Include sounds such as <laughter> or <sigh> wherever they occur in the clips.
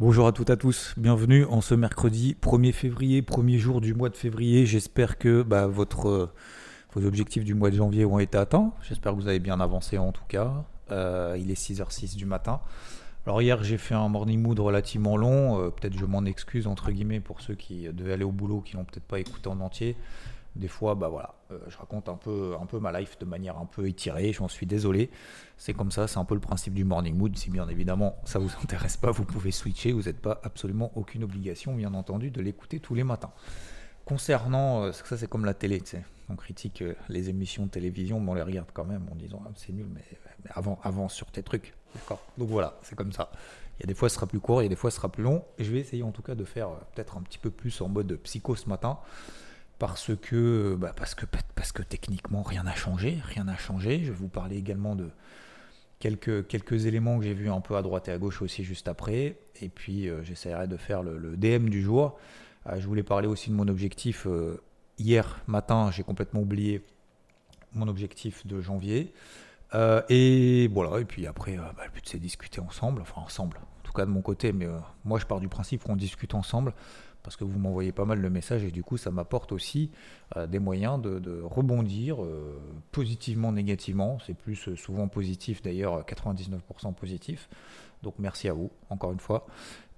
Bonjour à toutes et à tous, bienvenue en ce mercredi 1er février, premier jour du mois de février. J'espère que bah, euh, vos objectifs du mois de janvier ont été atteints. J'espère que vous avez bien avancé en tout cas. Euh, il est 6h06 du matin. Alors hier j'ai fait un morning mood relativement long, euh, peut-être je m'en excuse entre guillemets pour ceux qui devaient aller au boulot, qui n'ont peut-être pas écouté en entier. Des fois, bah voilà, euh, je raconte un peu, un peu ma life de manière un peu étirée, j'en suis désolé. C'est comme ça, c'est un peu le principe du morning mood. Si bien évidemment ça vous <laughs> intéresse pas, vous pouvez switcher, vous n'êtes pas absolument aucune obligation, bien entendu, de l'écouter tous les matins. Concernant, euh, ça c'est comme la télé, tu on critique les émissions de télévision, mais on les regarde quand même en disant ah, c'est nul, mais, avant, avance sur tes trucs. D'accord Donc voilà, c'est comme ça. Il y a des fois ce sera plus court, il y a des fois ce sera plus long. Je vais essayer en tout cas de faire euh, peut-être un petit peu plus en mode psycho ce matin. Parce que, bah parce que, parce que techniquement rien n'a changé, rien n'a changé. Je vais vous parler également de quelques, quelques éléments que j'ai vus un peu à droite et à gauche aussi juste après. Et puis euh, j'essaierai de faire le, DM du jour. Euh, je voulais parler aussi de mon objectif. hier matin, j'ai complètement oublié mon objectif de janvier. Euh, et voilà, et puis après, euh, bah, le but c'est discuter ensemble, enfin ensemble, en tout cas de mon côté, mais euh, moi je pars du principe qu'on discute ensemble, parce que vous m'envoyez pas mal de messages, et du coup ça m'apporte aussi des moyens de, rebondir positivement, négativement, c'est plus souvent positif d'ailleurs, 99% positif, donc merci à vous, encore une fois.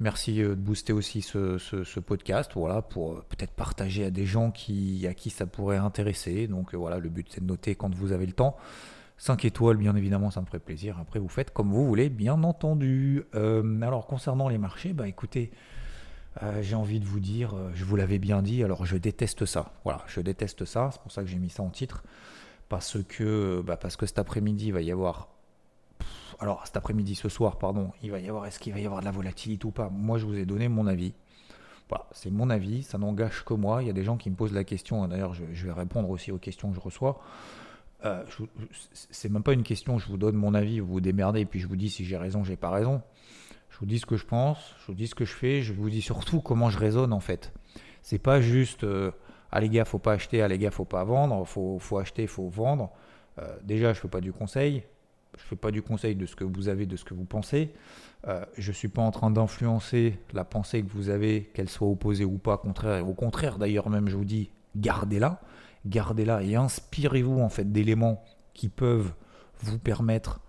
Merci de booster aussi ce, podcast, voilà, pour peut-être partager à des gens qui, à qui ça pourrait intéresser, donc voilà, le but c'est de noter quand vous avez le temps. 5 étoiles, bien évidemment, ça me ferait plaisir. Après, vous faites comme vous voulez, bien entendu. Euh, alors, concernant les marchés, bah écoutez, euh, j'ai envie de vous dire, euh, je vous l'avais bien dit, alors je déteste ça. Voilà, je déteste ça, c'est pour ça que j'ai mis ça en titre. Parce que, bah, parce que cet après-midi, il va y avoir. alors, cet après-midi, ce soir, pardon, il va y avoir. Est-ce qu'il va y avoir de la volatilité ou pas? Moi, je vous ai donné mon avis. Voilà, c'est mon avis, ça n'engage que moi. Il y a des gens qui me posent la question, d'ailleurs, je, vais répondre aussi aux questions que je reçois. Euh, c'est même pas une question, je vous donne mon avis, vous vous démerdez, et puis je vous dis si j'ai raison, j'ai pas raison. Je vous dis ce que je pense, je vous dis ce que je fais, je vous dis surtout comment je raisonne en fait. C'est pas juste euh, ah les gars, faut pas acheter, ah les gars, faut pas vendre, faut, faut acheter, faut vendre. Euh, déjà, je fais pas du conseil, je fais pas du conseil de ce que vous avez, de ce que vous pensez. Euh, je suis pas en train d'influencer la pensée que vous avez, qu'elle soit opposée ou pas, contraire. Au contraire, d'ailleurs, même je vous dis, gardez-la gardez-la et inspirez-vous en fait d'éléments qui peuvent vous permettre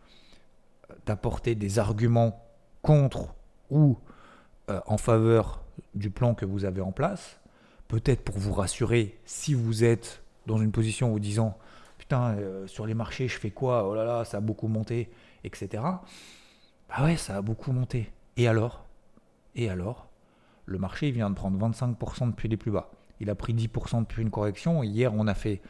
euh, d'apporter des arguments contre ou euh, en faveur du plan que vous avez en place. Peut-être pour vous rassurer si vous êtes dans une position où disant putain euh, sur les marchés je fais quoi? Oh là là ça a beaucoup monté etc. Bah ouais ça a beaucoup monté. Et alors? Et alors? Le marché vient de prendre 25% depuis les plus bas il a pris 10% depuis une correction. Hier, on a fait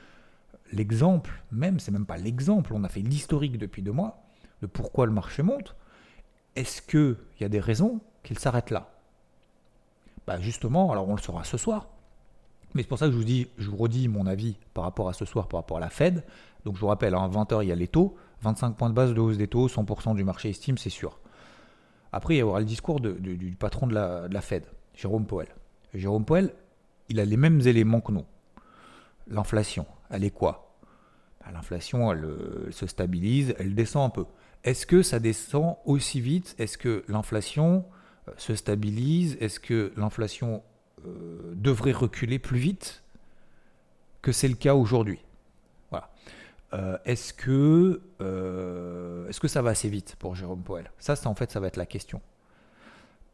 l'exemple, même, c'est même pas l'exemple, on a fait l'historique depuis deux mois de pourquoi le marché monte. Est-ce qu'il y a des raisons qu'il s'arrête là? Bah Justement, alors on le saura ce soir. Mais c'est pour ça que je vous, dis, je vous redis mon avis par rapport à ce soir, par rapport à la Fed. Donc je vous rappelle, à hein, 20h, il y a les taux. 25 points de base de hausse des taux, 100% du marché estime, c'est sûr. Après, il y aura le discours du patron de la, Fed, Jérôme Powell. Jérôme Powell, il a les mêmes éléments que nous. L'inflation, elle est quoi? Bah, L'inflation, elle, euh, se stabilise, elle descend un peu. Est-ce que ça descend aussi vite? Est-ce que l'inflation euh, se stabilise? Est-ce que l'inflation euh, devrait reculer plus vite que c'est le cas aujourd'hui? Voilà. est-ce que, est-ce que ça va assez vite pour Jérôme Powell? Ça, en fait, ça va être la question.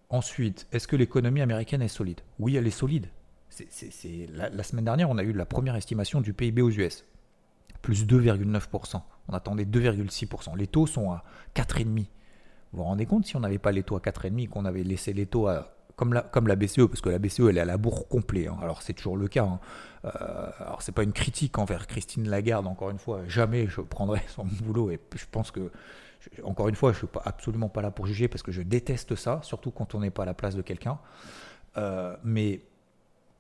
Ensuite, est-ce que l'économie américaine est solide? Oui, elle est solide. C'est, la, semaine dernière, on a eu la première estimation du PIB aux US, plus 2,9%. On attendait 2,6%. Les taux sont à 4,5%. Vous vous rendez compte si on n'avait pas les taux à 4,5%, qu'on avait laissé les taux à, comme, la, BCE, parce que la BCE, elle est à la bourre complet. Hein. Alors c'est toujours le cas. Hein. Euh, alors c'est pas une critique envers Christine Lagarde, encore une fois. Jamais je prendrai son <laughs> boulot et je pense que encore une fois, je ne suis absolument pas là pour juger parce que je déteste ça, surtout quand on n'est pas à la place de quelqu'un. Euh, mais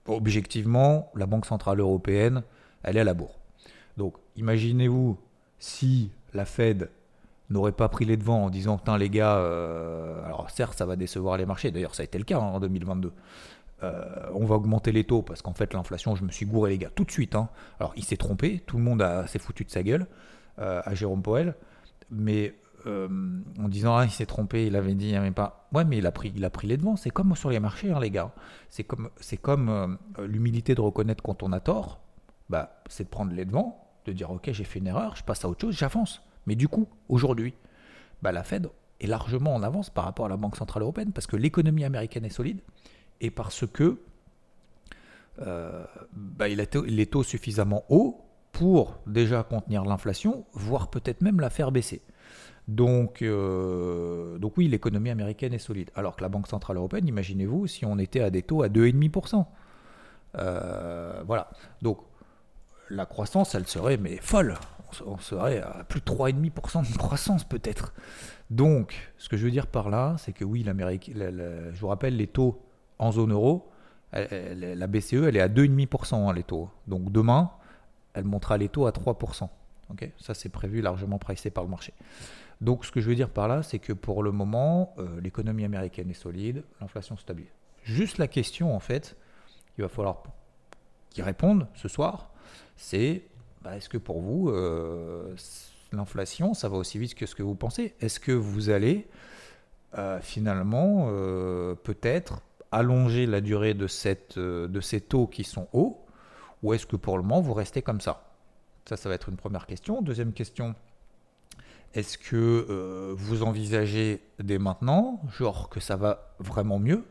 objectivement, la Banque Centrale Européenne, elle est à la bourre. Donc imaginez-vous si la Fed n'aurait pas pris les devants en disant Putain, les gars, euh, alors certes, ça va décevoir les marchés, d'ailleurs, ça a été le cas hein, en 2022. Euh, on va augmenter les taux parce qu'en fait, l'inflation, je me suis gouré, les gars, tout de suite. Hein. Alors, il s'est trompé, tout le monde s'est foutu de sa gueule à Jérôme Powell, mais euh, en disant ah il s'est trompé, il avait dit mais pas. Ouais mais il a pris, il a pris les devants. C'est comme sur les marchés hein, les gars. C'est comme, c'est comme euh, l'humilité de reconnaître quand on a tort. Bah c'est de prendre les devants, de dire ok j'ai fait une erreur, je passe à autre chose, j'avance. Mais du coup aujourd'hui, bah la Fed est largement en avance par rapport à la Banque centrale européenne parce que l'économie américaine est solide et parce que euh, bah, il taux suffisamment hauts pour déjà contenir l'inflation, voire peut-être même la faire baisser. Donc, euh, donc oui, l'économie américaine est solide. Alors que la Banque Centrale Européenne, imaginez-vous si on était à des taux à 2,5%. Euh, voilà. Donc la croissance, elle serait mais folle. On serait à plus de 3,5% de croissance peut-être. Donc, ce que je veux dire par là, c'est que oui, l'Amérique, je vous rappelle, les taux en zone euro, la BCE, elle est à 2,5% hein, les taux. Donc demain, elle montera les taux à 3%. Ça, c'est prévu largement pricé par le marché. Donc ce que je veux dire par là, c'est que pour le moment, euh, l'économie américaine est solide, l'inflation stable. Juste la question, en fait, qu'il va falloir qu'ils répondent ce soir, c'est bah, est-ce que pour vous, euh, l'inflation, ça va aussi vite que ce que vous pensez? Est-ce que vous allez euh, finalement peut-être allonger la durée de, ces taux qui sont hauts ou est-ce que pour le moment vous restez comme ça? Ça, ça va être une première question. Deuxième question, est-ce que euh, vous envisagez dès maintenant, genre que ça va vraiment mieux?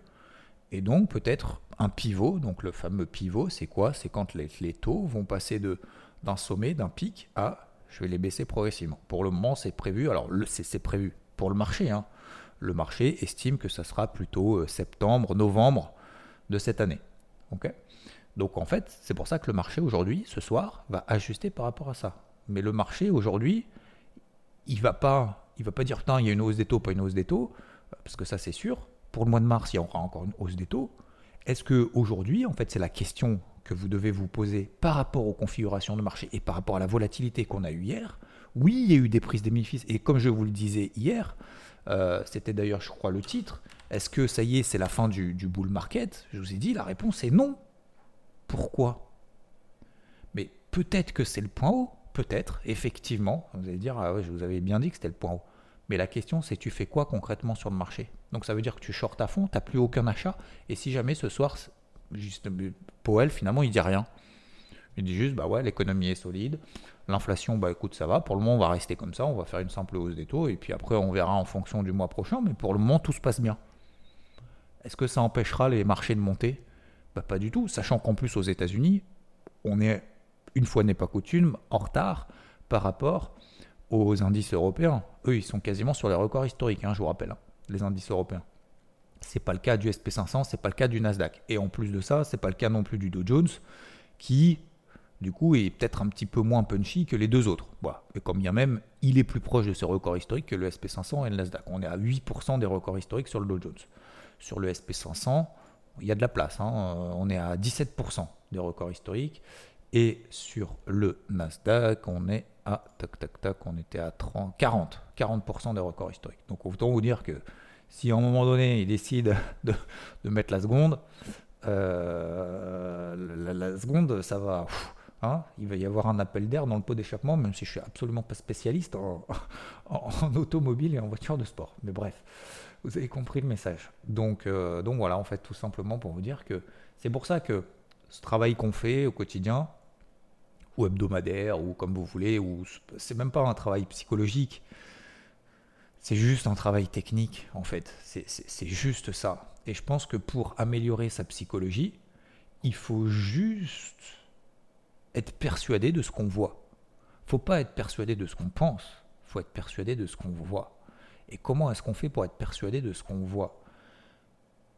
Et donc peut-être un pivot, donc le fameux pivot, c'est quoi? C'est quand les, taux vont passer d'un sommet, d'un pic à je vais les baisser progressivement. Pour le moment, c'est prévu. Alors, c'est prévu pour le marché. Hein. Le marché estime que ça sera plutôt euh, septembre, novembre de cette année. donc, en fait, c'est pour ça que le marché aujourd'hui, ce soir, va ajuster par rapport à ça. Mais le marché aujourd'hui, il va va pas dire putain, il y a une hausse des taux, pas une hausse des taux, parce que ça c'est sûr. Pour le mois de mars, il y aura encore une hausse des taux. Est-ce que aujourd'hui, en fait, c'est la question que vous devez vous poser par rapport aux configurations de marché et par rapport à la volatilité qu'on a eue hier? Oui, il y a eu des prises des bénéfices et comme je vous le disais hier, euh, c'était d'ailleurs, je crois, le titre. Est-ce que ça y est, c'est la fin du, du bull market? Je vous ai dit, la réponse est non. Pourquoi? Mais peut-être que c'est le point haut. Peut-être, effectivement, vous allez dire, ah ouais, je vous avais bien dit que c'était le point haut. Mais la question, c'est tu fais quoi concrètement sur le marché? Donc ça veut dire que tu shorts à fond, tu n'as plus aucun achat. Et si jamais ce soir, juste, Powell, finalement, il dit rien. Il dit juste, bah ouais, l'économie est solide, l'inflation, bah écoute, ça va. Pour le moment, on va rester comme ça, on va faire une simple hausse des taux, et puis après, on verra en fonction du mois prochain. Mais pour le moment, tout se passe bien. Est-ce que ça empêchera les marchés de monter? Bah, Pas du tout, sachant qu'en plus, aux États-Unis, on est une fois n'est pas coutume, en retard par rapport aux indices européens. Eux, ils sont quasiment sur les records historiques, hein, je vous rappelle, hein, les indices européens. C'est pas le cas du SP500, c'est pas le cas du Nasdaq. Et en plus de ça, c'est pas le cas non plus du Dow Jones, qui, du coup, est peut-être un petit peu moins punchy que les deux autres. Et comme a même, il est plus proche de ses records historiques que le SP500 et le Nasdaq. On est à 8% des records historiques sur le Dow Jones. Sur le SP500, il y a de la place. Hein. On est à 17% des records historiques. Et sur le Nasdaq, on est à tac tac tac, on était à 30, 40, 40% des records historiques. Donc autant vous dire que si à un moment donné il décide <laughs> de, mettre la seconde, euh, la, seconde, ça va. Hein, il va y avoir un appel d'air dans le pot d'échappement, même si je suis absolument pas spécialiste <laughs> en, automobile et en voiture de sport. Mais bref, vous avez compris le message. Donc, euh, donc voilà, en fait, tout simplement pour vous dire que c'est pour ça que ce travail qu'on fait au quotidien, ou hebdomadaire, ou comme vous voulez, ou c'est même pas un travail psychologique, c'est juste un travail technique en fait. C'est juste ça. Et je pense que pour améliorer sa psychologie, il faut juste être persuadé de ce qu'on voit. Faut pas être persuadé de ce qu'on pense, faut être persuadé de ce qu'on voit. Et comment est-ce qu'on fait pour être persuadé de ce qu'on voit?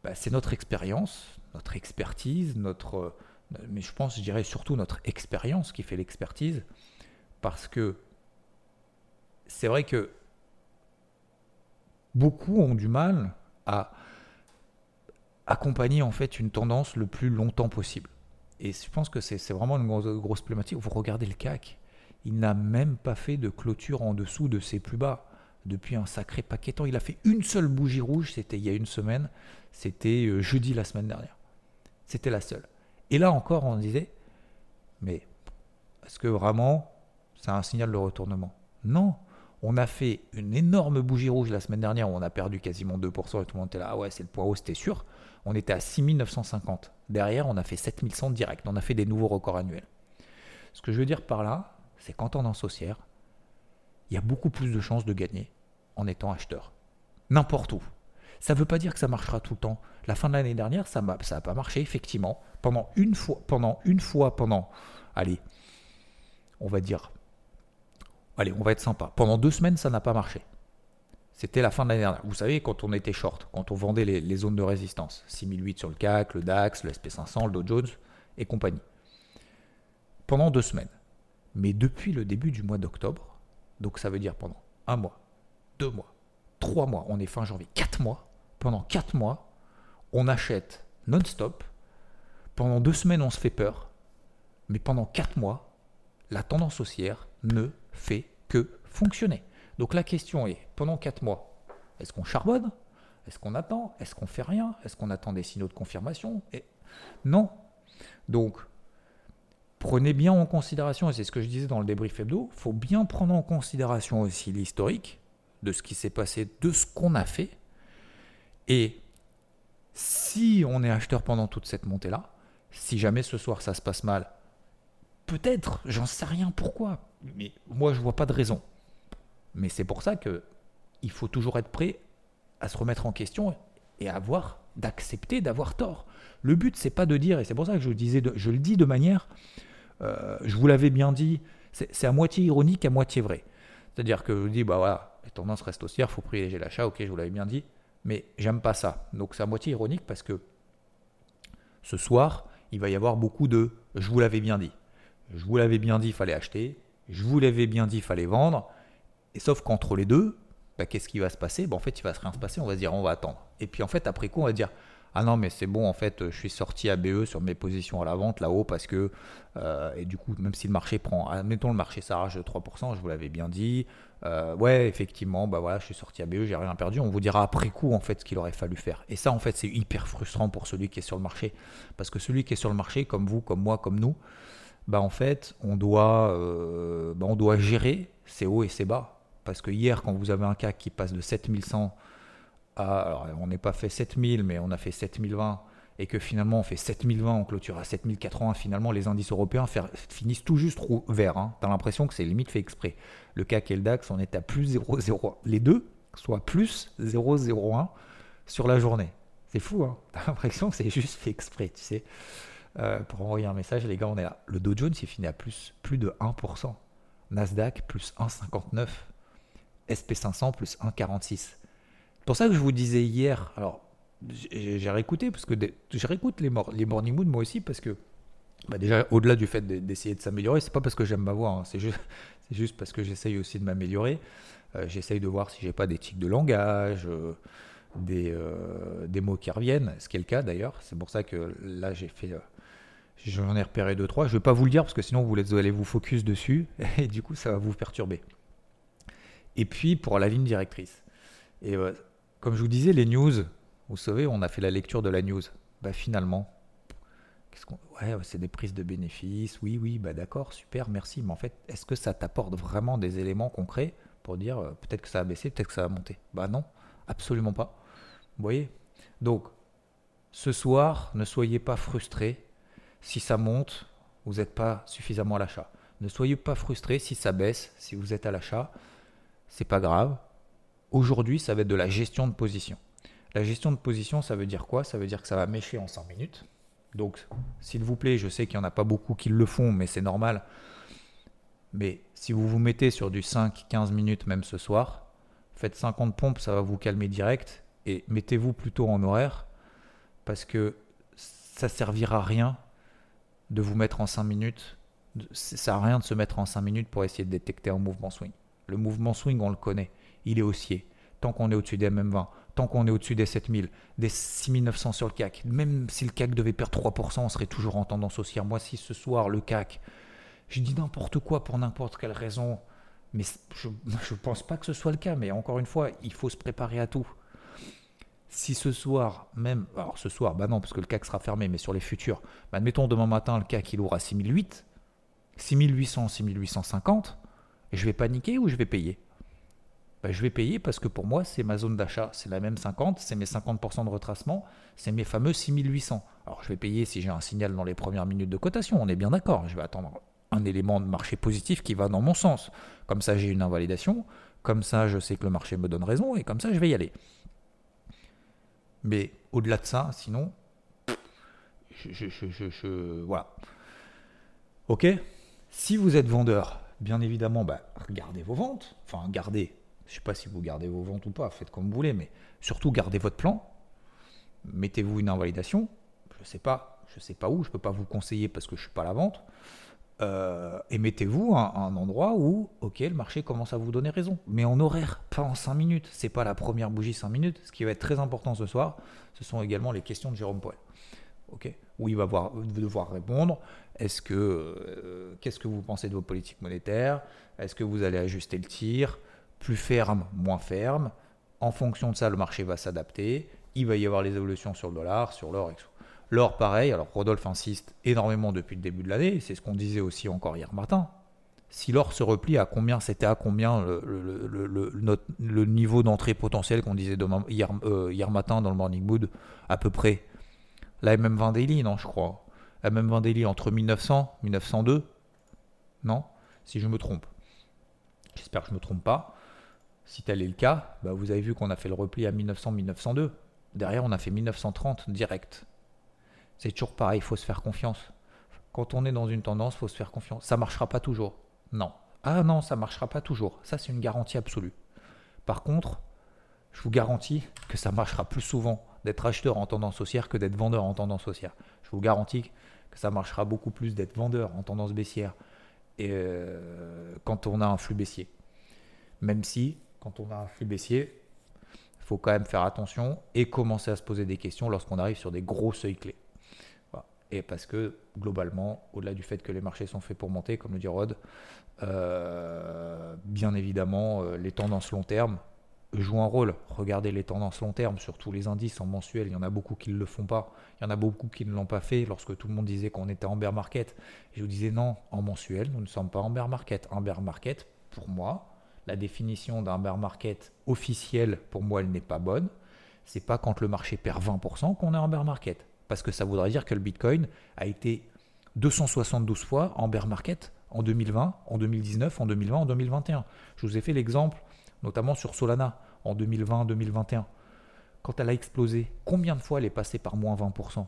Bah, C'est notre expérience, notre expertise, notre, mais je pense, je dirais surtout notre expérience qui fait l'expertise, parce que c'est vrai que beaucoup ont du mal à accompagner en fait une tendance le plus longtemps possible. Et je pense que c'est vraiment une grosse, grosse problématique. Vous regardez le CAC, il n'a même pas fait de clôture en dessous de ses plus bas depuis un sacré paquet de temps. Il a fait une seule bougie rouge, c'était il y a une semaine, c'était euh, jeudi la semaine dernière. C'était la seule. Et là encore, on disait, mais est-ce que vraiment c'est un signal de retournement? Non. On a fait une énorme bougie rouge la semaine dernière où on a perdu quasiment 2% et tout le monde était là, ah ouais, c'est le point haut, c'était sûr. On était à 6950. Derrière, on a fait 7100 direct. On a fait des nouveaux records annuels. Ce que je veux dire par là, c'est qu'en tendance haussière, il y a beaucoup plus de chances de gagner en étant acheteur. N'importe où. Ça ne veut pas dire que ça marchera tout le temps. La fin de l'année dernière, ça n'a pas marché, effectivement. Pendant une fois, pendant une fois, pendant, allez, on va dire, allez, on va être sympa. Pendant deux semaines, ça n'a pas marché. C'était la fin de l'année dernière. Vous savez, quand on était short, quand on vendait les, les, zones de résistance, 6008 sur le CAC, le DAX, le SP500, le Dow Jones et compagnie. Pendant deux semaines. Mais depuis le début du mois d'octobre, donc ça veut dire pendant un mois, deux mois, trois mois, on est fin janvier, quatre mois, pendant quatre mois, on achète non-stop. Pendant deux semaines, on se fait peur. Mais pendant quatre mois, la tendance haussière ne fait que fonctionner. Donc la question est, pendant quatre mois, est-ce qu'on charbonne? Est-ce qu'on attend? Est-ce qu'on fait rien? Est-ce qu'on attend des signaux de confirmation? Non. Donc, prenez bien en considération, et c'est ce que je disais dans le débrief hebdo, il faut bien prendre en considération aussi l'historique de ce qui s'est passé, de ce qu'on a fait. Et si on est acheteur pendant toute cette montée-là, si jamais ce soir ça se passe mal, peut-être, j'en sais rien pourquoi, mais moi je vois pas de raison. Mais c'est pour ça que il faut toujours être prêt à se remettre en question et avoir d'accepter d'avoir tort. Le but c'est pas de dire, et c'est pour ça que je, disais je le dis de manière, euh, je vous l'avais bien dit, c'est à moitié ironique, à moitié vrai. C'est-à-dire que je dis, bah les tendances restent haussières, faut privilégier l'achat, ok, je vous l'avais bien dit, mais j'aime pas ça. Donc c'est à moitié ironique parce que ce soir, il va y avoir beaucoup de je vous l'avais bien dit. Je vous l'avais bien dit, il fallait acheter. Je vous l'avais bien dit, il fallait vendre. Et sauf qu'entre les deux, bah, qu'est-ce qui va se passer? Bah, En fait, il va se rien se passer, on va se dire on va attendre. Et puis en fait, après coup, on va dire ah non, mais c'est bon, en fait, je suis sorti à BE sur mes positions à la vente là-haut parce que, euh, et du coup, même si le marché prend, admettons le marché s'arrache de 3%, je vous l'avais bien dit, euh, ouais, effectivement, bah voilà, je suis sorti à BE, j'ai rien perdu, on vous dira après coup, en fait, ce qu'il aurait fallu faire. Et ça, en fait, c'est hyper frustrant pour celui qui est sur le marché. Parce que celui qui est sur le marché, comme vous, comme moi, comme nous, bah en fait, on doit, euh, bah, on doit gérer ses hauts et ses bas. Parce que hier, quand vous avez un CAC qui passe de 7100 alors on n'est pas fait 7000, mais on a fait 7020 et que finalement on fait 7020, on clôture à 7080, finalement les indices européens finissent tout juste vert. Hein. Tu as l'impression que c'est limite fait exprès. Le CAC et le DAX, on est à plus 0,01. Les deux, soit plus 0,01 sur la journée. C'est fou, hein Tu as l'impression que c'est juste fait exprès, tu sais. Euh, pour envoyer un message, les gars, on est là. Le Dow Jones, il finit à plus, plus de 1%. Nasdaq, plus 1,59. SP500, plus 1,46 pour ça que je vous disais hier, alors j'ai réécouté, parce que je réécoute les, morning mood moi aussi, parce que bah déjà, au-delà du fait d'essayer de s'améliorer, c'est pas parce que j'aime ma voix, hein, c'est juste, <laughs> juste, parce que j'essaye aussi de m'améliorer. Euh, j'essaye de voir si j'ai pas des tics de langage, euh, des, euh, des, mots qui reviennent, ce qui est le cas d'ailleurs. C'est pour ça que là, j'ai fait. J'en ai repéré deux, trois. Je vais pas vous le dire parce que sinon vous allez vous focus dessus <laughs> et du coup ça va vous perturber. Et puis pour la ligne directrice. Et comme je vous disais, les news, vous savez, on a fait la lecture de la news. Bah finalement, c'est des prises de bénéfices. Oui, oui, bah d'accord, super, merci. Mais en fait, est-ce que ça t'apporte vraiment des éléments concrets pour dire euh, peut-être que ça a baissé, peut-être que ça a monté? Bah non, absolument pas. Vous voyez? Donc, ce soir, ne soyez pas frustrés. Si ça monte, vous n'êtes pas suffisamment à l'achat. Ne soyez pas frustrés si ça baisse, si vous êtes à l'achat. C'est pas grave. Aujourd'hui, ça va être de la gestion de position. La gestion de position, ça veut dire quoi? Ça veut dire que ça va mécher en 5 minutes. Donc, s'il vous plaît, je sais qu'il n'y en a pas beaucoup qui le font, mais c'est normal. Mais si vous vous mettez sur du 5-15 minutes même ce soir, faites 50 pompes, ça va vous calmer direct. Et mettez-vous plutôt en horaire, parce que ça servira à rien de vous mettre en 5 minutes. Ça sert à rien de se mettre en 5 minutes pour essayer de détecter un mouvement swing. Le mouvement swing, on le connaît il est haussier. tant qu'on est au-dessus des MM20, tant qu'on est au-dessus des 7000, des 6900 sur le CAC, même si le CAC devait perdre 3%, on serait toujours en tendance haussière. Moi, si ce soir, le CAC, je dis n'importe quoi pour n'importe quelle raison, mais je <laughs> ne pense pas que ce soit le cas. Mais encore une fois, il faut se préparer à tout. Si ce soir, même, alors ce soir, bah non, parce que le CAC sera fermé, mais sur les futurs, bah admettons demain matin, le CAC il à 6008, 6800, 6850, et je vais paniquer ou je vais payer? Bah, Je vais payer parce que pour moi, c'est ma zone d'achat, c'est la même 50, c'est mes 50% de retracement, c'est mes fameux 6800. Alors je vais payer si j'ai un signal dans les premières minutes de cotation, on est bien d'accord, je vais attendre un élément de marché positif qui va dans mon sens. Comme ça, j'ai une invalidation, comme ça, je sais que le marché me donne raison, et comme ça, je vais y aller. Mais au-delà de ça, sinon, je, je, voilà. Ok? Si vous êtes vendeur, bien évidemment, bah, gardez vos ventes. Enfin, gardez. Je ne sais pas si vous gardez vos ventes ou pas, faites comme vous voulez, mais surtout gardez votre plan. Mettez-vous une invalidation. Je ne sais pas, je sais pas où, je ne peux pas vous conseiller parce que je ne suis pas à la vente. Euh, et mettez-vous à un endroit où, ok, le marché commence à vous donner raison, mais en horaire, pas en 5 minutes. C'est pas la première bougie 5 minutes. Ce qui va être très important ce soir, ce sont également les questions de Jérôme Poel. Où il va devoir répondre. Est-ce que, euh, qu'est-ce que vous pensez de vos politiques monétaires? Est-ce que vous allez ajuster le tir? Plus ferme, moins ferme. En fonction de ça, le marché va s'adapter. Il va y avoir les évolutions sur le dollar, sur l'or, etc. L'or, pareil. Alors, Rodolphe insiste énormément depuis le début de l'année. C'est ce qu'on disait aussi encore hier matin. Si l'or se replie à combien, c'était à combien le, niveau d'entrée potentiel qu'on disait hier, euh, hier, matin dans le Morning Mood? À peu près. La MM20 Daily, non, je crois. La MM20 Daily entre 1900 1902 Non? Si je me trompe. J'espère que je ne me trompe pas. Si tel est le cas, bah vous avez vu qu'on a fait le repli à 1900-1902. Derrière, on a fait 1930 direct. C'est toujours pareil, il faut se faire confiance. Quand on est dans une tendance, il faut se faire confiance. Ça ne marchera pas toujours. Non. Ah non, ça ne marchera pas toujours. Ça, c'est une garantie absolue. Par contre, je vous garantis que ça marchera plus souvent d'être acheteur en tendance haussière que d'être vendeur en tendance haussière. Je vous garantis que ça marchera beaucoup plus d'être vendeur en tendance baissière et euh, quand on a un flux baissier. Même si, quand on a un flux baissier, il faut quand même faire attention et commencer à se poser des questions lorsqu'on arrive sur des gros seuils clés. Et parce que globalement, au-delà du fait que les marchés sont faits pour monter, comme le dit Rod, euh, bien évidemment, euh, les tendances long terme jouent un rôle. Regardez les tendances long terme sur tous les indices en mensuel. Il y en a beaucoup qui ne le font pas. Il y en a beaucoup qui ne l'ont pas fait lorsque tout le monde disait qu'on était en bear market. Et je vous disais non, en mensuel, nous ne sommes pas en bear market. Un bear market, pour moi, la définition d'un bear market officiel, pour moi, elle n'est pas bonne. C'est pas quand le marché perd 20% qu'on est en bear market parce que ça voudrait dire que le Bitcoin a été 272 fois en bear market en 2020, en 2019, en 2020, en 2021. Je vous ai fait l'exemple notamment sur Solana en 2020-2021. Quand elle a explosé, combien de fois elle est passée par moins 20%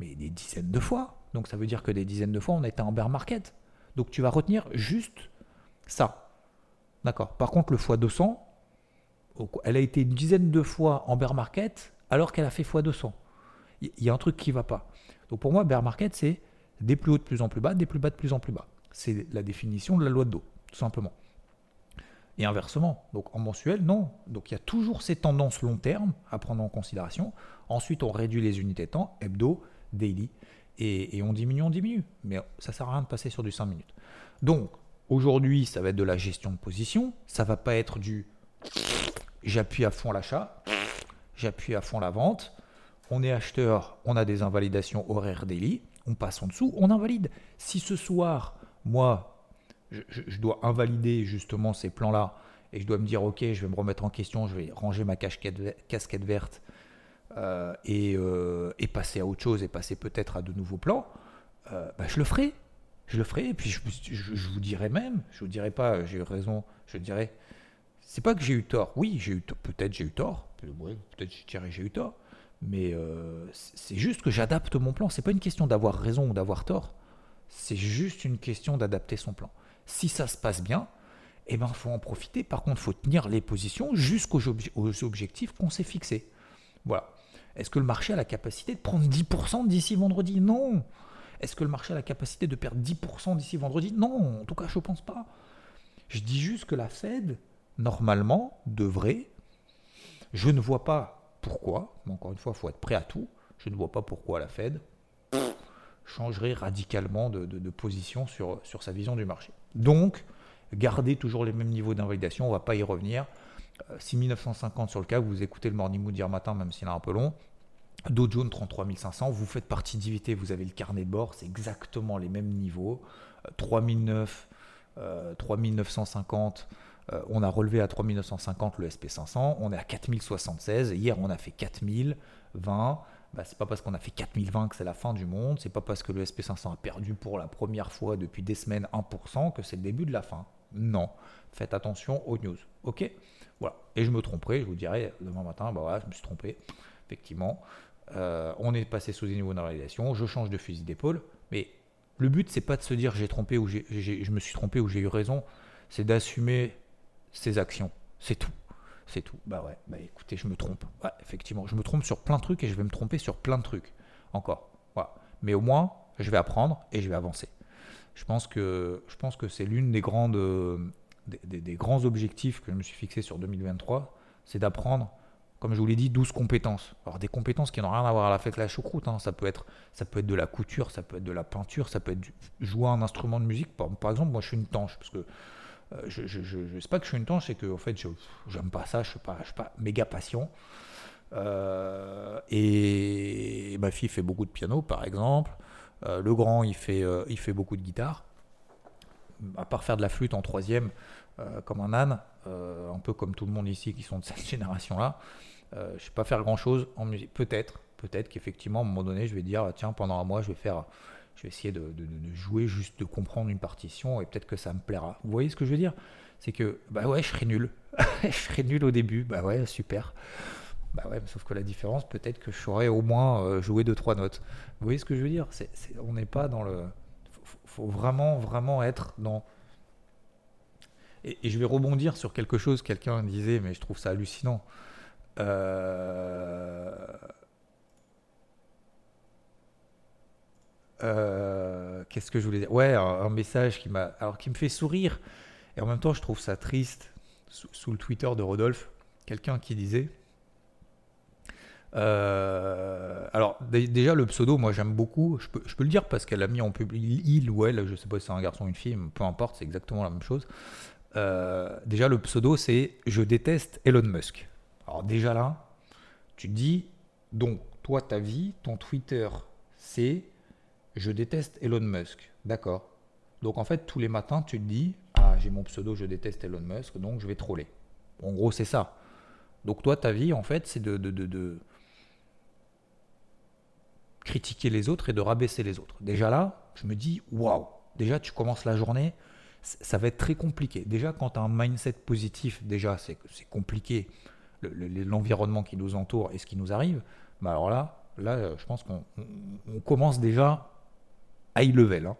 Mais des dizaines de fois. Donc ça veut dire que des dizaines de fois on a été en bear market. Donc tu vas retenir juste ça. D'accord. Par contre, le x200, elle a été une dizaine de fois en bear market alors qu'elle a fait x200 il y a un truc qui ne va pas. Donc pour moi, bear market, c'est des plus hauts de plus en plus bas, des plus bas de plus en plus bas. C'est la définition de la loi de dos, tout simplement. Et inversement, donc en mensuel, non. Donc il y a toujours ces tendances long terme à prendre en considération. Ensuite, on réduit les unités de temps, hebdo, daily, et, on diminue, on diminue. Mais ça ne sert à rien de passer sur du 5 minutes. Donc aujourd'hui, ça va être de la gestion de position. Ça va pas être du j'appuie à fond l'achat, j'appuie à fond la vente on est acheteur, on a des invalidations horaires daily, on passe en dessous, on invalide. Si ce soir, moi, je, dois invalider justement ces plans-là et je dois me dire, ok, je vais me remettre en question, je vais ranger ma casquette, verte euh, euh, et, passer à autre chose et passer peut-être à de nouveaux plans, euh, bah, je le ferai. Je le ferai et puis je, vous dirai même, je vous dirai pas, j'ai eu raison, je dirai, c'est pas que j'ai eu tort. Oui, j'ai eu peut-être j'ai eu tort, peut-être j'ai eu tort. Mais euh, c'est juste que j'adapte mon plan. C'est pas une question d'avoir raison ou d'avoir tort. C'est juste une question d'adapter son plan. Si ça se passe bien, eh ben faut en profiter. Par contre, faut tenir les positions jusqu'aux objectifs qu'on s'est fixés. Voilà. Est-ce que le marché a la capacité de prendre 10% d'ici vendredi? Non. Est-ce que le marché a la capacité de perdre 10% d'ici vendredi? Non. En tout cas, je ne pense pas. Je dis juste que la Fed, normalement, devrait Je ne vois pas pourquoi, mais encore une fois, il faut être prêt à tout. Je ne vois pas pourquoi la Fed changerait radicalement de, position sur, sa vision du marché. Donc, garder toujours les mêmes niveaux d'invalidation, on ne va pas y revenir. 6950 euh, sur le cas, vous écoutez le Morning Mood hier matin, même s'il est un peu long. Dow Jones 33 500, vous faites partie d'IVT, vous avez le carnet de bord, c'est exactement les mêmes niveaux. 3009, euh, 3950, euh, on a relevé à 3950 le SP500, on est à 4076, hier on a fait 4020. Bah, c'est pas parce qu'on a fait 4020 que c'est la fin du monde, c'est pas parce que le SP500 a perdu pour la première fois depuis des semaines 1% que c'est le début de la fin. Non, faites attention aux news. Ok? Voilà. Et je me tromperai, je vous dirai demain matin, bah voilà, je me suis trompé. Effectivement, euh, on est passé sous des niveaux de réalisation, je change de fusil d'épaule, mais le but c'est pas de se dire j'ai trompé ou je me suis trompé ou j'ai eu raison, c'est d'assumer ses actions. C'est tout. C'est tout. Bah ouais, bah écoutez, je me trompe. Ouais, effectivement, je me trompe sur plein de trucs et je vais me tromper sur plein de trucs. Encore. Mais au moins, je vais apprendre et je vais avancer. Je pense que, je pense que c'est l'une des grandes, des, grands objectifs que je me suis fixé sur 2023, c'est d'apprendre, comme je vous l'ai dit, 12 compétences. Alors des compétences qui n'ont rien à voir à la choucroute. Hein. Ça, peut être, ça peut être de la couture, ça peut être de la peinture, ça peut être jouer un instrument de musique. Par, exemple, moi je suis une tanche, parce que euh, je, je, sais pas que je suis une tanche, c'est que en fait, j'aime pas ça, je suis pas, suis pas méga patient. Euh, et ma fille fait beaucoup de piano, par exemple. Euh, le grand, il fait, il fait beaucoup de guitare. À part faire de la flûte en troisième, comme un âne, un peu comme tout le monde ici qui sont de cette <laughs> génération-là. je sais pas faire grand-chose en musique. Peut-être, peut-être qu'effectivement, à un moment donné, je vais dire, tiens, pendant un mois, je vais faire je vais essayer de, jouer, juste de comprendre une partition et peut-être que ça me plaira. Vous voyez ce que je veux dire? C'est que, bah ouais, je serai nul. <laughs> je serai nul au début. Bah ouais, super. Bah ouais, sauf que la différence, peut-être que je saurais au moins euh, jouer deux, trois notes. Vous voyez ce que je veux dire? On n'est pas dans le. Faut, faut vraiment, vraiment être dans. Et, je vais rebondir sur quelque chose, quelqu'un disait, mais je trouve ça hallucinant. Euh Euh, qu'est-ce que je voulais dire? Ouais, un, message qui m'a, alors qui me fait sourire et en même temps je trouve ça triste. Sous, le Twitter de Rodolphe, quelqu'un qui disait. Euh, alors déjà le pseudo, moi j'aime beaucoup. Je peux, le dire parce qu'elle a mis en public il ou elle, je sais pas si c'est un garçon ou une fille, peu importe, c'est exactement la même chose. Euh, déjà le pseudo c'est je déteste Elon Musk. Alors déjà là, tu te dis donc toi ta vie, ton Twitter c'est je déteste Elon Musk. D'accord. Donc en fait, tous les matins, tu te dis, ah, j'ai mon pseudo, je déteste Elon Musk, donc je vais troller. En gros, c'est ça. Donc toi, ta vie, en fait, c'est de, de, de, critiquer les autres et de rabaisser les autres. Déjà là, je me dis, waouh, déjà tu commences la journée, ça va être très compliqué. Déjà, quand tu as un mindset positif, déjà, c'est compliqué l'environnement qui nous entoure et ce qui nous arrive. Mais alors là, là, je pense qu'on commence déjà high level. Hein.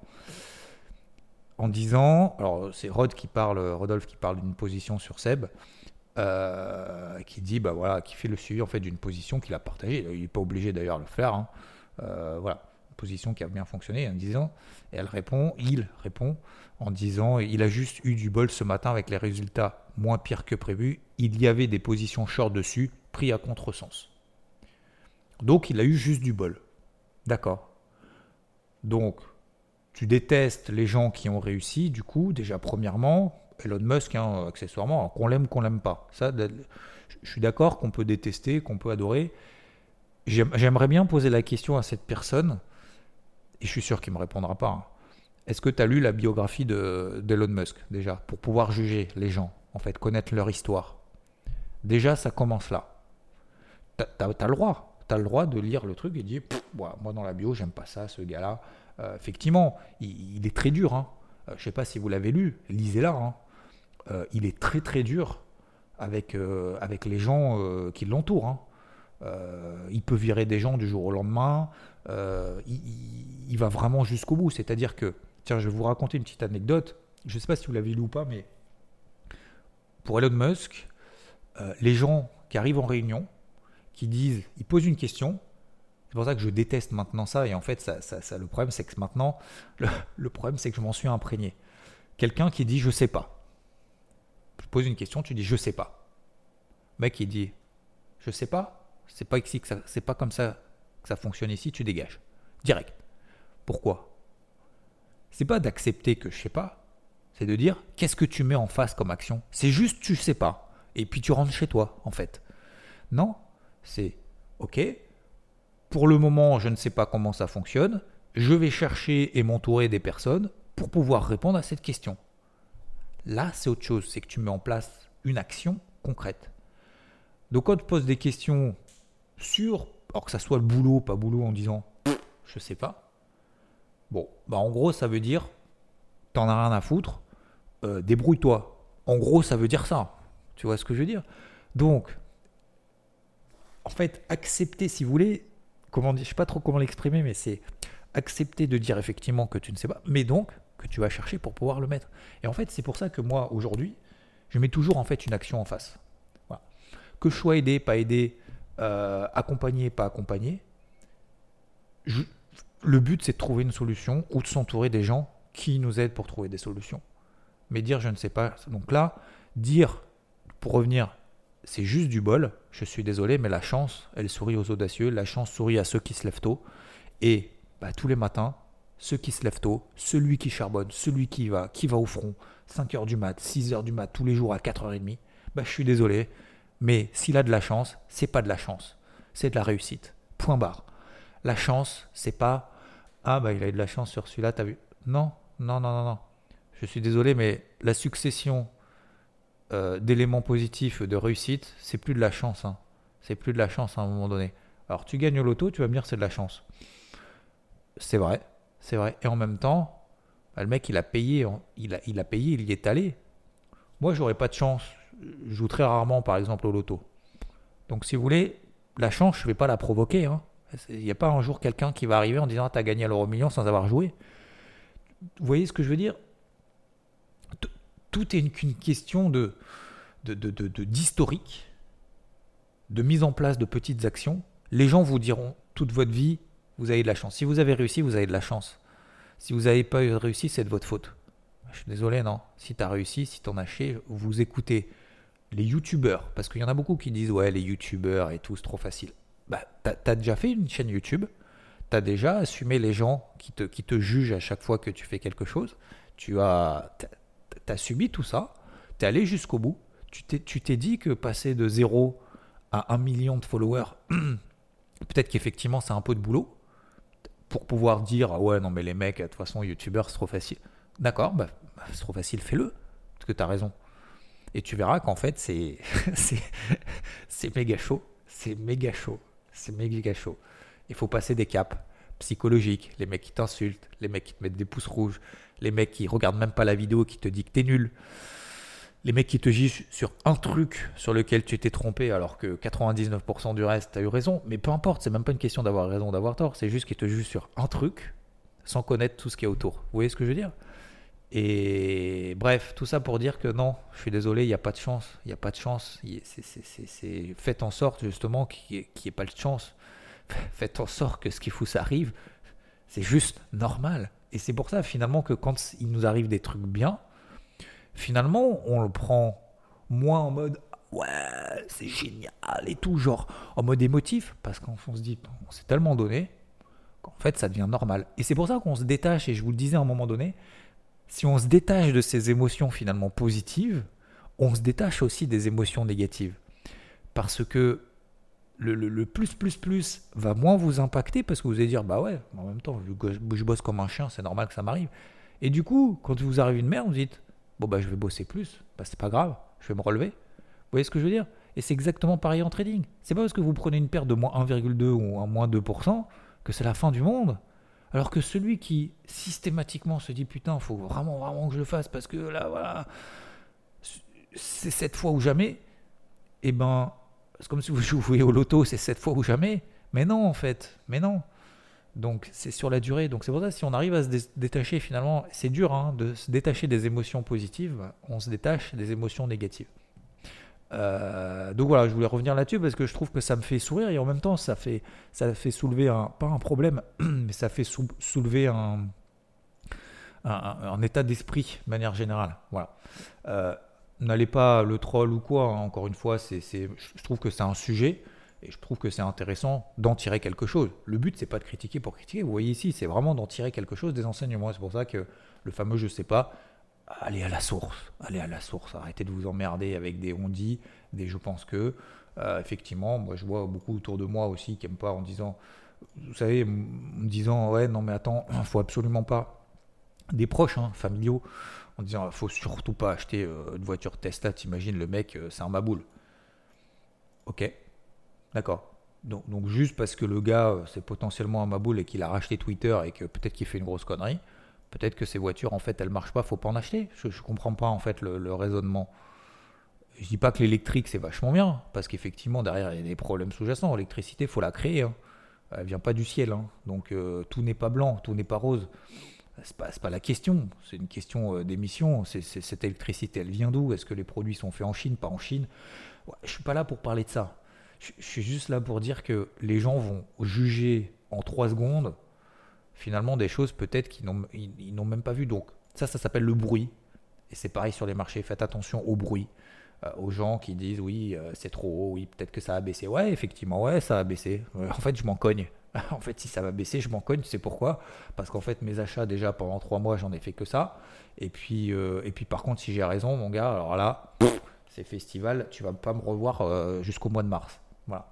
en disant, alors c'est Rod qui parle, Rodolphe qui parle d'une position sur Seb, euh, qui dit, bah voilà, qui fait le suivi en fait d'une position qu'il a partagée. Il n'est pas obligé d'ailleurs de le faire. Hein. Euh, voilà, position qui a bien fonctionné en disant, et elle répond, il répond en disant, il a juste eu du bol ce matin avec les résultats moins pires que prévu. Il y avait des positions short dessus, pris à contresens. Donc il a eu juste du bol. D'accord. Donc, tu détestes les gens qui ont réussi, du coup, déjà premièrement, Elon Musk, hein, accessoirement, qu'on l'aime, qu'on l'aime pas. Ça, je suis d'accord qu'on peut détester, qu'on peut adorer. J'aimerais bien poser la question à cette personne, et je suis sûr qu'il ne me répondra pas. Hein. Est-ce que tu as lu la biographie d'Elon Musk, déjà, pour pouvoir juger les gens, en fait, connaître leur histoire? Déjà, ça commence là. Tu as, le droit tu as le droit de lire le truc et dire moi dans la bio, j'aime pas ça, ce gars-là. Euh, effectivement, il, est très dur. Hein. Euh, je sais pas si vous l'avez lu, lisez-la. Hein. Euh, il est très très dur avec, avec les gens qui l'entourent. Hein. il peut virer des gens du jour au lendemain. Il, il, va vraiment jusqu'au bout. C'est-à-dire que, tiens, je vais vous raconter une petite anecdote. Je ne sais pas si vous l'avez lu ou pas, mais pour Elon Musk, les gens qui arrivent en réunion, qui disent, ils posent une question. C'est pour ça que je déteste maintenant ça. Et en fait, ça, ça, le problème, c'est que maintenant, le, problème, c'est que je m'en suis imprégné. Quelqu'un qui dit, je sais pas. Je pose une question, tu dis, je sais pas. mec, il dit, je sais pas, c'est pas ici que ça, c'est pas comme ça que ça fonctionne ici, tu dégages. Direct. Pourquoi? C'est pas d'accepter que je sais pas, c'est de dire qu'est-ce que tu mets en face comme action? C'est juste tu sais pas. Et puis tu rentres chez toi, en fait. Non, c'est ok. Pour le moment, je ne sais pas comment ça fonctionne. Je vais chercher et m'entourer des personnes pour pouvoir répondre à cette question. Là, c'est autre chose, c'est que tu mets en place une action concrète. Donc quand tu poses des questions sur, alors que ça soit le boulot, pas boulot, en disant je sais pas. Bon, bah en gros, ça veut dire t'en as rien à foutre, euh, débrouille-toi. En gros, ça veut dire ça. Tu vois ce que je veux dire? Donc, en fait, accepter, si vous voulez, comment je sais pas trop comment l'exprimer, mais c'est accepter de dire effectivement que tu ne sais pas, mais donc que tu vas chercher pour pouvoir le mettre. Et en fait, c'est pour ça que moi, aujourd'hui, je mets toujours en fait une action en face. Que je sois aidé, pas aidé, euh, accompagné, pas accompagné, le but c'est de trouver une solution ou de s'entourer des gens qui nous aident pour trouver des solutions. Mais dire je ne sais pas, donc là, dire, pour revenir, c'est juste du bol, je suis désolé, mais la chance, elle sourit aux audacieux, la chance sourit à ceux qui se lèvent tôt. Et bah, tous les matins, ceux qui se lèvent tôt, celui qui charbonne, celui qui va, qui va au front, 5h du mat, 6h du mat, tous les jours à 4h30, bah, je suis désolé, mais s'il a de la chance, c'est pas de la chance, c'est de la réussite. Point barre. La chance, c'est pas ah bah il a eu de la chance sur celui-là, t'as vu Non, non, non, non, non. Je suis désolé, mais la succession euh, d'éléments positifs de réussite, c'est plus de la chance. Hein. C'est plus de la chance à un moment donné. Alors tu gagnes au loto, tu vas me dire c'est de la chance. C'est vrai, c'est vrai. Et en même temps, bah, le mec il a payé, il il a payé, il y est allé. Moi j'aurais pas de chance. Je joue très rarement par exemple au loto. Donc si vous voulez, la chance, je vais pas la provoquer. Hein. Il n'y a pas un jour quelqu'un qui va arriver en disant tu as gagné l'euro million sans avoir joué. Vous voyez ce que je veux dire? Tout est une question de, d'historique, de, de, de mise en place de petites actions. Les gens vous diront toute votre vie, vous avez de la chance. Si vous avez réussi, vous avez de la chance. Si vous n'avez pas réussi, c'est de votre faute. Je suis désolé, non? Si tu as réussi, si tu en as chié, vous écoutez les youtubeurs, parce qu'il y en a beaucoup qui disent ouais, les youtubeurs et tout, c'est trop facile bah, tu as, déjà fait une chaîne YouTube, tu as déjà assumé les gens qui te, qui te jugent à chaque fois que tu fais quelque chose, tu as, as subi tout ça, tu es allé jusqu'au bout, tu t'es dit que passer de 0 à 1 million de followers, <clears throat> peut-être qu'effectivement c'est un peu de boulot, pour pouvoir dire ah ouais non mais les mecs de toute façon youtubeurs c'est trop facile. D'accord, bah, bah, c'est trop facile, fais-le, parce que tu as raison. Et tu verras qu'en fait <laughs> c'est c'est méga chaud, c'est méga chaud c'est méga chaud. Il faut passer des caps psychologiques. Les mecs qui t'insultent, les mecs qui te mettent des pouces rouges, les mecs qui regardent même pas la vidéo, qui te disent que t'es nul. Les mecs qui te jugent sur un truc sur lequel tu t'es trompé alors que 99% du reste, tu as eu raison. Mais peu importe, c'est même pas une question d'avoir raison d'avoir tort. C'est juste qu'ils te jugent sur un truc sans connaître tout ce qui est autour. Vous voyez ce que je veux dire? Et bref, tout ça pour dire que non, je suis désolé, il n'y a pas de chance. Il n'y a pas de chance. C'est faites en sorte justement qu'il n'y ait, pas de chance. <laughs> Faites en sorte que ce qui ça arrive. C'est juste normal. Et c'est pour ça finalement que quand il nous arrive des trucs bien, finalement on le prend moins en mode ouais c'est génial et tout, genre en mode émotif, parce qu'on se dit on s'est tellement donné qu'en fait ça devient normal. Et c'est pour ça qu'on se détache, et je vous le disais à un moment donné, si on se détache de ces émotions finalement positives, on se détache aussi des émotions négatives. Parce que le, plus, plus, plus va moins vous impacter parce que vous allez dire, bah ouais, en même temps, je bosse comme un chien, c'est normal que ça m'arrive. Et du coup, quand vous arrive une merde, vous dites, bon bah je vais bosser plus, bah c'est pas grave, je vais me relever. Vous voyez ce que je veux dire? Et c'est exactement pareil en trading. C'est pas parce que vous prenez une perte de moins 1,2 ou un moins 2% que c'est la fin du monde. Alors que celui qui systématiquement se dit putain, faut vraiment, vraiment que je le fasse parce que là, voilà, c'est cette fois ou jamais, et eh ben, c'est comme si vous <laughs> jouiez au loto, c'est cette fois ou jamais. Mais non, en fait, mais non. Donc c'est sur la durée. Donc c'est pour ça si on arrive à se détacher finalement, c'est dur hein, de se détacher des émotions positives, on se détache des émotions négatives. Euh, donc voilà, je voulais revenir là-dessus parce que je trouve que ça me fait sourire et en même temps ça fait, ça fait soulever un, pas un problème, <clears throat> mais ça fait soulever un, un, état d'esprit de manière générale. Voilà. Euh, n'allez pas le troll ou quoi, hein, encore une fois, c'est, je trouve que c'est un sujet. Et je trouve que c'est intéressant d'en tirer quelque chose. Le but, c'est pas de critiquer pour critiquer. Vous voyez ici, c'est vraiment d'en tirer quelque chose des enseignements. C'est pour ça que le fameux je sais pas, allez à la source. Allez à la source. Arrêtez de vous emmerder avec des on dit, des je pense que. Euh, effectivement, moi je vois beaucoup autour de moi aussi qui n'aiment pas en disant, vous savez, en me disant ouais non mais attends, <clears throat> faut absolument pas des proches hein, familiaux en disant faut surtout pas acheter euh, une voiture Tesla. T'imagines le mec, euh, c'est un maboule. Ok, d'accord. Donc, donc, juste parce que le gars c'est potentiellement un maboule et qu'il a racheté Twitter et que peut-être qu'il fait une grosse connerie, peut-être que ces voitures en fait elles marchent pas, faut pas en acheter. Je, je comprends pas en fait le raisonnement. Je dis pas que l'électrique c'est vachement bien, parce qu'effectivement derrière il y a des problèmes sous-jacents. L'électricité, faut la créer. Hein. Elle vient pas du ciel. Hein. Donc euh, tout n'est pas blanc, tout n'est pas rose. C'est pas, pas la question. C'est une question euh, d'émission. Cette électricité, elle vient d'où? Est-ce que les produits sont faits en Chine, pas en Chine? Ouais, Je suis pas là pour parler de ça. Je, suis juste là pour dire que les gens vont juger en trois secondes finalement des choses peut-être qu'ils n'ont, ils même pas vu. Donc ça, ça s'appelle le bruit. Et c'est pareil sur les marchés. Faites attention au bruit. Euh, aux gens qui disent oui, euh, c'est trop haut, oui, peut-être que ça a baissé. Ouais, effectivement, ouais, ça a baissé. Euh, en fait, je m'en cogne. <laughs> en fait, si ça va baisser, je m'en cogne. Tu sais pourquoi? Parce qu'en fait, mes achats, déjà pendant trois mois, j'en ai fait que ça. Et puis, et puis par contre, si j'ai raison, mon gars, alors là, c'est festival, tu vas pas me revoir jusqu'au mois de mars. Voilà.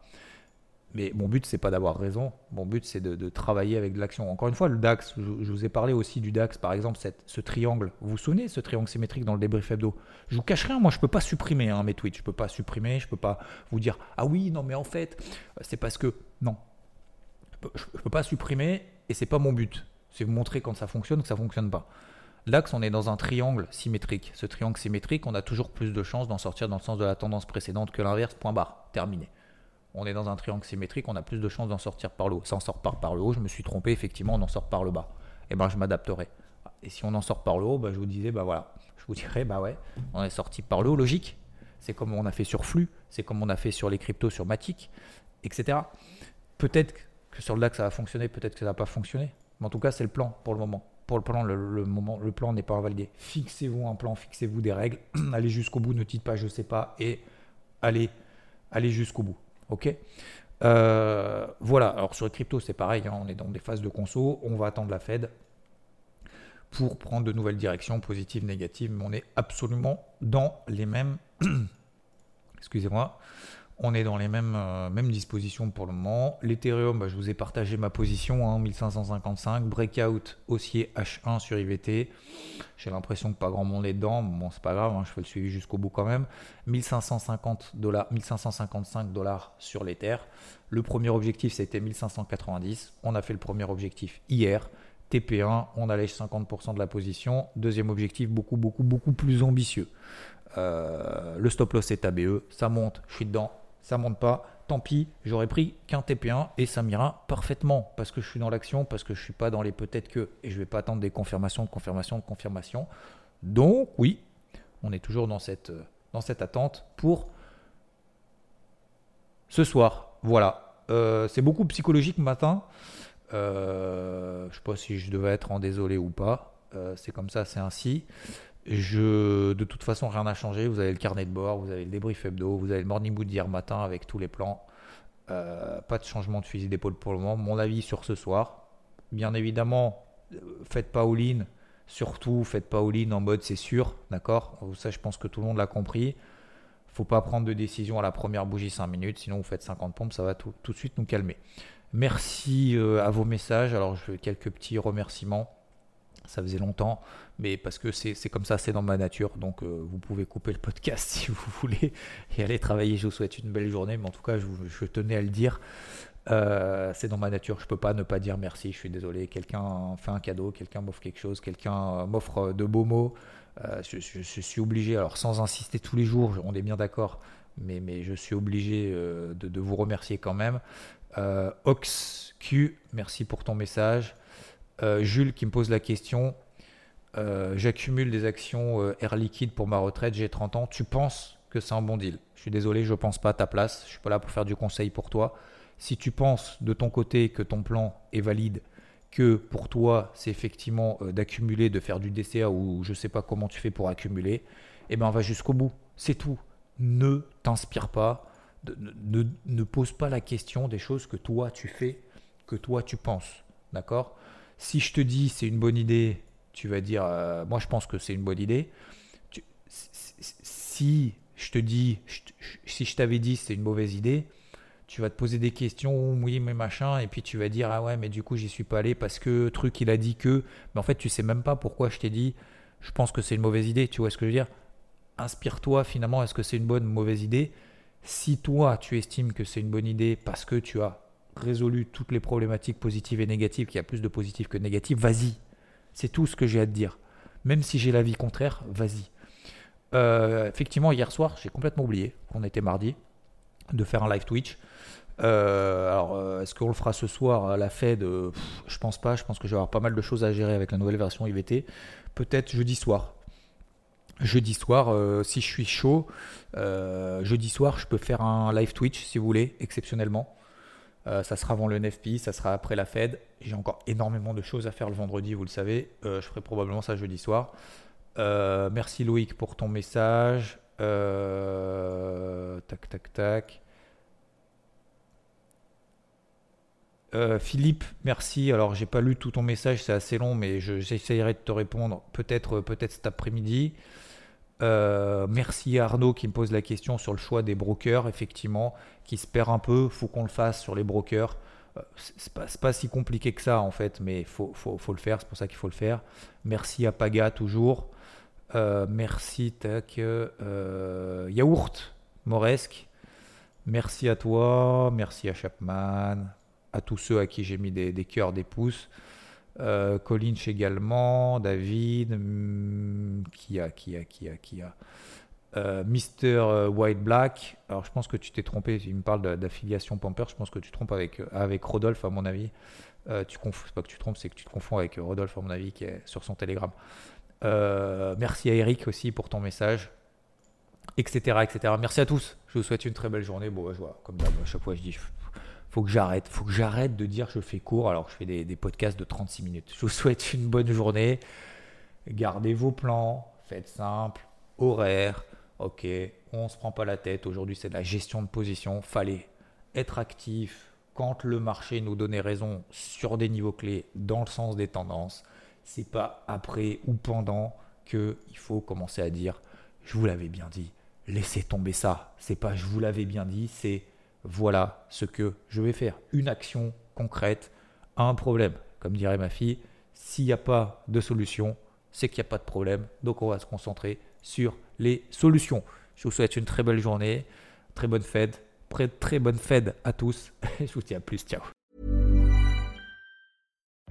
Mais mon but, c'est pas d'avoir raison. Mon but, c'est de, travailler avec de l'action. Encore une fois, le DAX, je, vous ai parlé aussi du DAX, par exemple, ce triangle. Vous vous souvenez, ce triangle symétrique dans le débrief hebdo? Je vous cache rien, moi, je peux pas supprimer hein, mes tweets. Je peux pas supprimer, je peux pas vous dire Ah oui, non, mais en fait, c'est parce que. Non. Je peux, peux pas supprimer et c'est pas mon but. C'est vous montrer quand ça fonctionne que ça fonctionne pas. L'AX, on est dans un triangle symétrique. Ce triangle symétrique, on a toujours plus de chances d'en sortir dans le sens de la tendance précédente que l'inverse, point barre, terminé on est dans un triangle symétrique, on a plus de chances d'en sortir par le haut. Ça en sort par, le haut, je me suis trompé, effectivement, on en sort par le bas. Et eh ben je m'adapterai. Et si on en sort par le haut, bah, je vous disais, bah voilà, je vous dirais, bah ouais, on est sorti par le haut, logique. C'est comme on a fait sur Flux, c'est comme on a fait sur les cryptos, sur Matic, etc. Peut-être que sur le DAX ça va fonctionner, peut-être que ça va pas fonctionner. Mais en tout cas, c'est le plan pour le moment. Pour le plan, le, moment, le plan n'est pas invalidé. Fixez-vous un plan, fixez-vous des règles, <clears throat> allez jusqu'au bout, ne dites pas je sais pas, et allez, allez jusqu'au bout. Ok. Euh, Voilà, alors sur les cryptos, c'est pareil, hein, on est dans des phases de conso, on va attendre la Fed pour prendre de nouvelles directions, positives, négatives, mais on est absolument dans les mêmes. <clears throat> Excusez-moi on est dans les mêmes, euh, mêmes dispositions pour le moment. L'Ethereum, bah, je vous ai partagé ma position, hein, 1555. Breakout haussier H1 sur IVT. J'ai l'impression que pas grand monde est dedans. Bon, c'est pas grave, hein, je fais le suivi jusqu'au bout quand même. 1550 dollars, 1555 dollars sur l'Ether. Le premier objectif, c'était 1590. On a fait le premier objectif hier. TP1, on allège 50% de la position. Deuxième objectif, beaucoup, beaucoup, beaucoup plus ambitieux. Euh, le stop loss est ABE, ça monte, je suis dedans, ça monte pas, tant pis, j'aurais pris qu'un TP1 et ça m'ira parfaitement parce que je suis dans l'action, parce que je suis pas dans les peut-être que et je vais pas attendre des confirmations, de confirmations, de confirmations. Donc oui, on est toujours dans cette, dans cette attente pour ce soir. Voilà, euh, c'est beaucoup psychologique matin. Euh, je sais pas si je devais être en désolé ou pas. Euh, c'est comme ça, c'est ainsi. De toute façon, rien n'a changé. Vous avez le carnet de bord, vous avez le débrief hebdo, vous avez le morning mood d'hier matin avec tous les plans. Euh, pas de changement de fusil d'épaule pour le moment. Mon avis sur ce soir. Bien évidemment, faites pas all-in. Surtout, faites pas all-in en mode c'est sûr. D'accord? Ça, je pense que tout le monde l'a compris. Faut pas prendre de décision à la première bougie 5 minutes. Sinon, vous faites 50 pompes. Ça va tout, de suite nous calmer. Merci euh, à vos messages. Alors, je quelques petits remerciements. Ça faisait longtemps, mais parce que c'est comme ça, c'est dans ma nature. Donc euh, vous pouvez couper le podcast <laughs> si vous voulez et aller travailler. Je vous souhaite une belle journée, mais en tout cas, je, tenais à le dire. Euh, c'est dans ma nature, je peux pas ne pas dire merci, je suis désolé. Quelqu'un fait un cadeau, quelqu'un m'offre quelque chose, quelqu'un euh, m'offre de beaux mots. je, suis obligé, alors sans insister tous les jours, on est bien d'accord, mais, je suis obligé de, de, vous remercier quand même. OxQ, merci pour ton message. Euh, Jules qui me pose la question. Euh, j'accumule des actions euh, Air Liquide pour ma retraite, j'ai 30 ans. Tu penses que c'est un bon deal? Je suis désolé, je ne pense pas à ta place. Je suis pas là pour faire du conseil pour toi. Si tu penses de ton côté que ton plan est valide, que pour toi c'est effectivement d'accumuler, de faire du DCA ou je ne sais pas comment tu fais pour accumuler, eh ben on va jusqu'au bout. C'est tout. Ne t'inspire pas ne, pose pas la question des choses que toi tu fais, que toi tu penses. D'accord? Si je te dis c'est une bonne idée, tu vas dire euh, moi je pense que c'est une bonne idée. si je te dis, si je t'avais dit c'est une mauvaise idée, tu vas te poser des questions, oui mais machin, et puis tu vas dire ah ouais mais du coup j'y suis pas allé parce que truc il a dit que, mais en fait tu sais même pas pourquoi je t'ai dit, je pense que c'est une mauvaise idée, tu vois ce que je veux dire? Inspire-toi finalement, est-ce que c'est une bonne ou mauvaise idée? Si toi tu estimes que c'est une bonne idée parce que tu as résolu toutes les problématiques positives et négatives, qu'il y a plus de positifs que de vas-y. C'est tout ce que j'ai à te dire. Même si j'ai l'avis contraire, vas-y. Euh, effectivement, hier soir, j'ai complètement oublié qu'on était mardi de faire un live Twitch. Euh, alors, euh, est-ce qu'on le fera ce soir à la Fed? Je pense pas. Je pense que je vais avoir pas mal de choses à gérer avec la nouvelle version IVT. Peut-être jeudi soir. Jeudi soir, si je suis chaud, jeudi soir, je peux faire un live Twitch si vous voulez, exceptionnellement. Ça sera avant le NFP, ça sera après la Fed. J'ai encore énormément de choses à faire le vendredi, vous le savez. je ferai probablement ça jeudi soir. Euh, merci Loïc pour ton message. Euh, tac, tac, tac. Euh, Philippe, merci. Alors, j'ai pas lu tout ton message, c'est assez long, mais j'essayerai de te répondre peut-être peut-être cet après-midi. Merci à Arnaud qui me pose la question sur le choix des brokers, effectivement, qui se perd un peu. Faut qu'on le fasse sur les brokers. C'est pas, pas, si compliqué que ça en fait, mais faut, faut, le faire, c'est pour ça qu'il faut le faire. Merci à Paga toujours. Euh, merci, tac. Euh, yaourt, Moresque. Merci à toi. Merci à Chapman. À tous ceux à qui j'ai mis des, cœurs, des pouces. Euh, également. David. Hmm, qui a, qui a, qui a, qui a. Euh, Mister White Black. Alors je pense que tu t'es trompé. Il me parle d'affiliation Pamper. Je pense que tu te trompes avec, avec Rodolphe, à mon avis. tu confonds, c'est pas que tu te trompes, c'est que tu te confonds avec Rodolphe, à mon avis, qui est sur son Telegram. Euh, merci à Eric aussi pour ton message, etc., etc. Merci à tous. Je vous souhaite une très belle journée. Bon, je vois, comme d'hab, à chaque fois, je dis, faut que j'arrête. Faut que j'arrête de dire je fais court alors que je fais des, podcasts de 36 minutes. Je vous souhaite une bonne journée. Gardez vos plans. Faites simple. Horaire. Ok, on se prend pas la tête. Aujourd'hui, c'est de la gestion de position. Fallait être actif quand le marché nous donnait raison sur des niveaux clés dans le sens des tendances c'est pas après ou pendant que il faut commencer à dire je vous l'avais bien dit, laissez tomber ça. C'est pas je vous l'avais bien dit, c'est voilà ce que je vais faire. Une action concrète à un problème. Comme dirait ma fille, s'il n'y a pas de solution, c'est qu'il n'y a pas de problème. Donc on va se concentrer sur les solutions. Je vous souhaite une très belle journée, très bonne fête, très, bonne fête à tous. <laughs> je vous dis à plus, ciao.